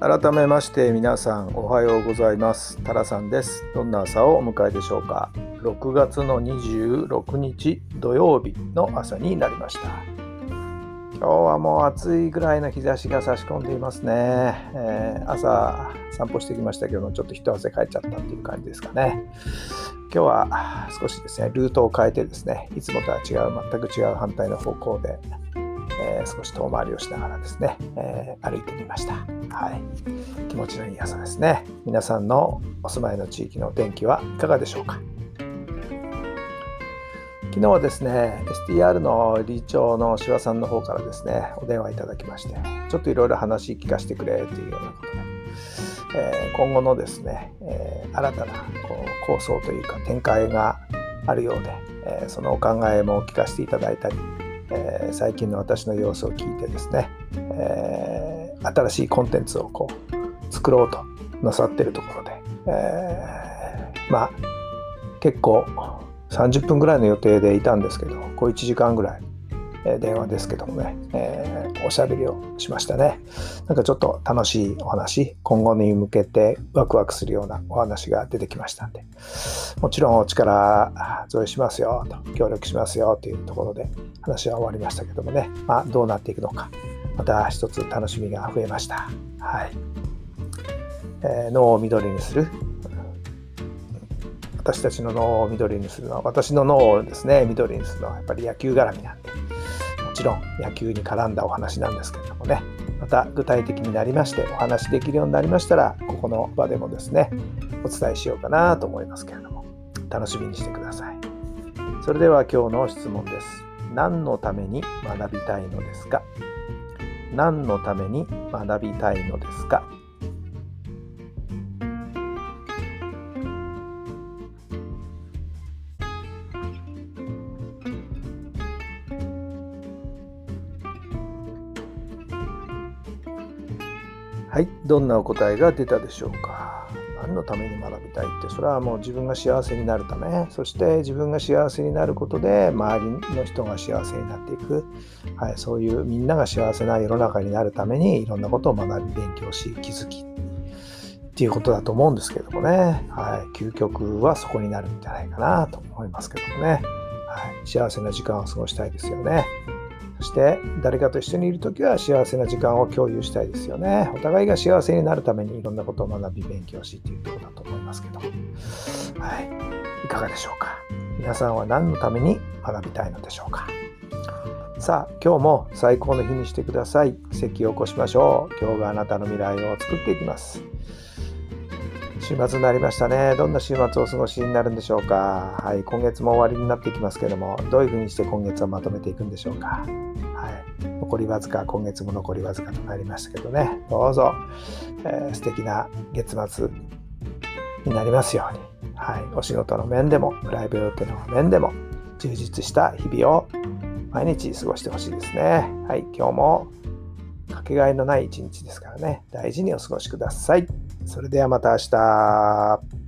改めまして皆さんおはようございます。タラさんです。どんな朝をお迎えでしょうか？6月の26日土曜日の朝になりました。今日はもう暑いぐらいの日差しが差し込んでいますね、えー、朝散歩してきましたけどちょっと一汗かいちゃったっていう感じですかね。今日は少しですねルートを変えてですねいつもとは違う全く違う反対の方向でえー、少し遠回りをしながらですね、えー、歩いてみました。はい。気持ちのいい朝ですね。皆さんのお住まいの地域の天気はいかがでしょうか？昨日はですね、STR の理事長の志和さんの方からですね、お電話いただきまして、ちょっといろいろ話聞かせてくれというようなことで、えー、今後のですね、えー、新たなこう構想というか展開があるようで、えー、そのお考えも聞かせていただいたり、えー、最近の私の様子を聞いてですね、えー、新しいコンテンツをこう作ろうとなさってるところで、えー、まあ結構30分ぐらいの予定でいたんですけどこう1時間ぐらい電話ですけどもね、えー、おしゃべりをしましたね。なんかちょっと楽しいお話、今後に向けてワクワクするようなお話が出てきましたんで、もちろんお力添えしますよと、協力しますよというところで。話は終わりましたけどもね、まあ、どうなっていくのか、また一つ楽しみが増えました。はい。えー、脳を緑にする。私たちの脳を緑にするのは私の脳をですね緑にするのはやっぱり野球絡みなんで。ちろん野球に絡んだお話なんですけれどもね。また具体的になりましてお話できるようになりましたらここの場でもですねお伝えしようかなと思いますけれども。楽しみにしてください。それでは今日の質問です。何のために学びたいのですか？何のために学びたいのですか？はい、どんなお答えが出たでしょうか。何のために学びたいって、それはもう自分が幸せになるため、そして自分が幸せになることで、周りの人が幸せになっていく、はい、そういうみんなが幸せな世の中になるために、いろんなことを学び、勉強し、気づきっていうことだと思うんですけどもね、はい、究極はそこになるんじゃないかなと思いますけどもね、はい、幸せな時間を過ごしたいですよね。そして誰かと一緒にいる時は幸せな時間を共有したいですよね。お互いが幸せになるためにいろんなことを学び勉強しというとこだと思いますけど。はい。いかがでしょうか？皆さんは何のために学びたいのでしょうか？さあ、今日も最高の日にしてください。席を起こしましょう。今日があなたの未来を作っていきます。週末になりましたね。どんな週末をお過ごしになるんでしょうか？はい、今月も終わりになってきますけども、どういうふうにして今月をまとめていくんでしょうか？残りわずか、今月も残りわずかとなりましたけどね、どうぞ、えー、素敵な月末になりますように、はい、お仕事の面でも、プライベートの面でも、充実した日々を毎日過ごしてほしいですね。はい、今日もかけがえのない一日ですからね、大事にお過ごしください。それではまた明日。